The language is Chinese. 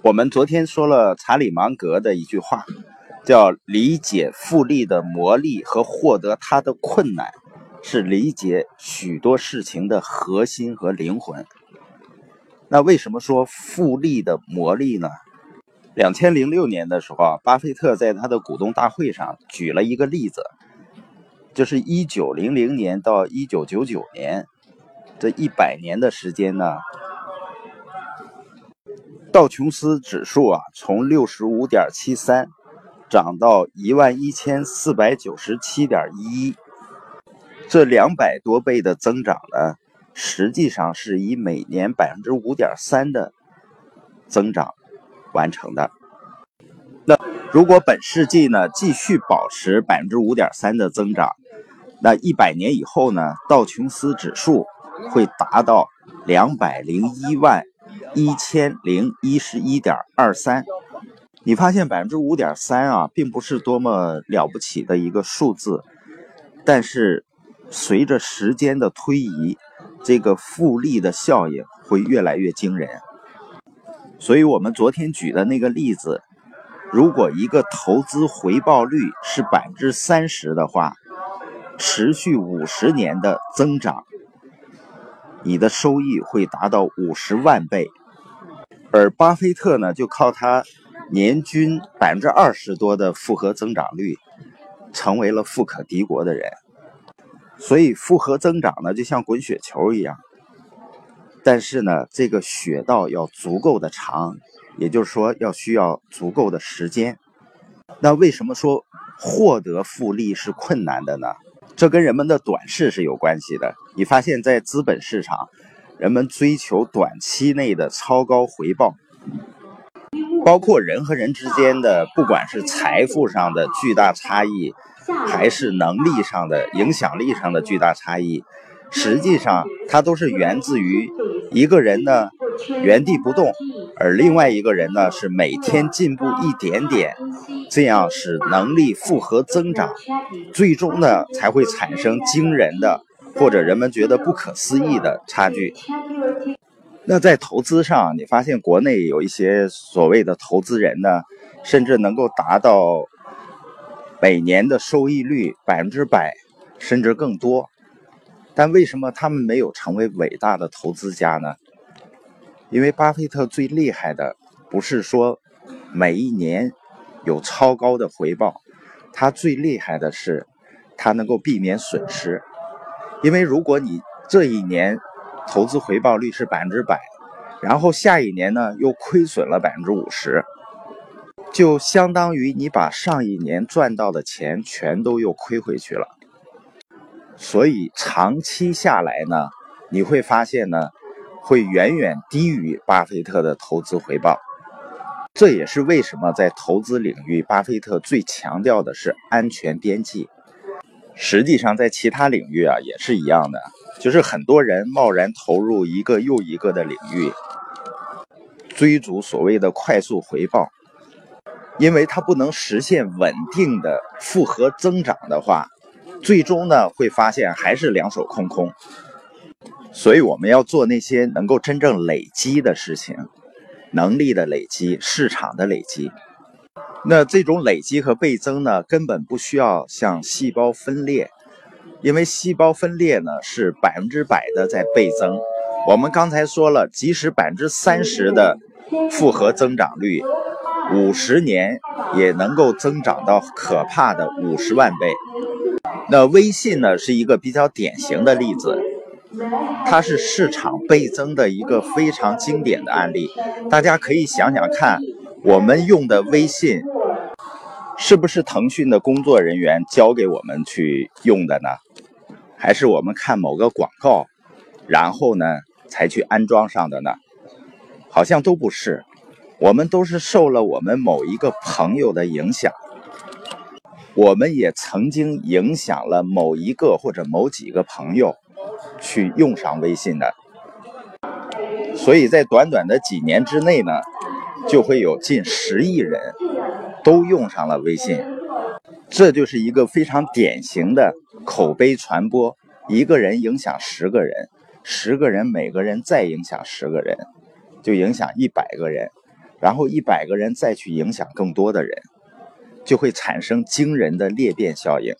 我们昨天说了查理芒格的一句话，叫“理解复利的魔力和获得它的困难，是理解许多事情的核心和灵魂”。那为什么说复利的魔力呢？两千零六年的时候啊，巴菲特在他的股东大会上举了一个例子，就是一九零零年到一九九九年这一百年的时间呢。道琼斯指数啊，从六十五点七三涨到一万一千四百九十七点一，这两百多倍的增长呢，实际上是以每年百分之五点三的增长完成的。那如果本世纪呢继续保持百分之五点三的增长，那一百年以后呢，道琼斯指数会达到两百零一万。一千零一十一点二三，你发现百分之五点三啊，并不是多么了不起的一个数字，但是随着时间的推移，这个复利的效应会越来越惊人。所以，我们昨天举的那个例子，如果一个投资回报率是百分之三十的话，持续五十年的增长。你的收益会达到五十万倍，而巴菲特呢，就靠他年均百分之二十多的复合增长率，成为了富可敌国的人。所以复合增长呢，就像滚雪球一样，但是呢，这个雪道要足够的长，也就是说要需要足够的时间。那为什么说获得复利是困难的呢？这跟人们的短视是有关系的。你发现，在资本市场，人们追求短期内的超高回报，包括人和人之间的，不管是财富上的巨大差异，还是能力上的、影响力上的巨大差异，实际上它都是源自于一个人呢原地不动，而另外一个人呢是每天进步一点点。这样使能力复合增长，最终呢才会产生惊人的或者人们觉得不可思议的差距。那在投资上，你发现国内有一些所谓的投资人呢，甚至能够达到每年的收益率百分之百，甚至更多。但为什么他们没有成为伟大的投资家呢？因为巴菲特最厉害的不是说每一年。有超高的回报，他最厉害的是，他能够避免损失。因为如果你这一年投资回报率是百分之百，然后下一年呢又亏损了百分之五十，就相当于你把上一年赚到的钱全都又亏回去了。所以长期下来呢，你会发现呢，会远远低于巴菲特的投资回报。这也是为什么在投资领域，巴菲特最强调的是安全边际。实际上，在其他领域啊也是一样的，就是很多人贸然投入一个又一个的领域，追逐所谓的快速回报，因为它不能实现稳定的复合增长的话，最终呢会发现还是两手空空。所以，我们要做那些能够真正累积的事情。能力的累积，市场的累积，那这种累积和倍增呢，根本不需要像细胞分裂，因为细胞分裂呢是百分之百的在倍增。我们刚才说了，即使百分之三十的复合增长率，五十年也能够增长到可怕的五十万倍。那微信呢，是一个比较典型的例子。它是市场倍增的一个非常经典的案例，大家可以想想看，我们用的微信是不是腾讯的工作人员教给我们去用的呢？还是我们看某个广告，然后呢才去安装上的呢？好像都不是，我们都是受了我们某一个朋友的影响，我们也曾经影响了某一个或者某几个朋友。去用上微信的，所以在短短的几年之内呢，就会有近十亿人都用上了微信，这就是一个非常典型的口碑传播，一个人影响十个人，十个人每个人再影响十个人，就影响一百个人，然后一百个人再去影响更多的人，就会产生惊人的裂变效应。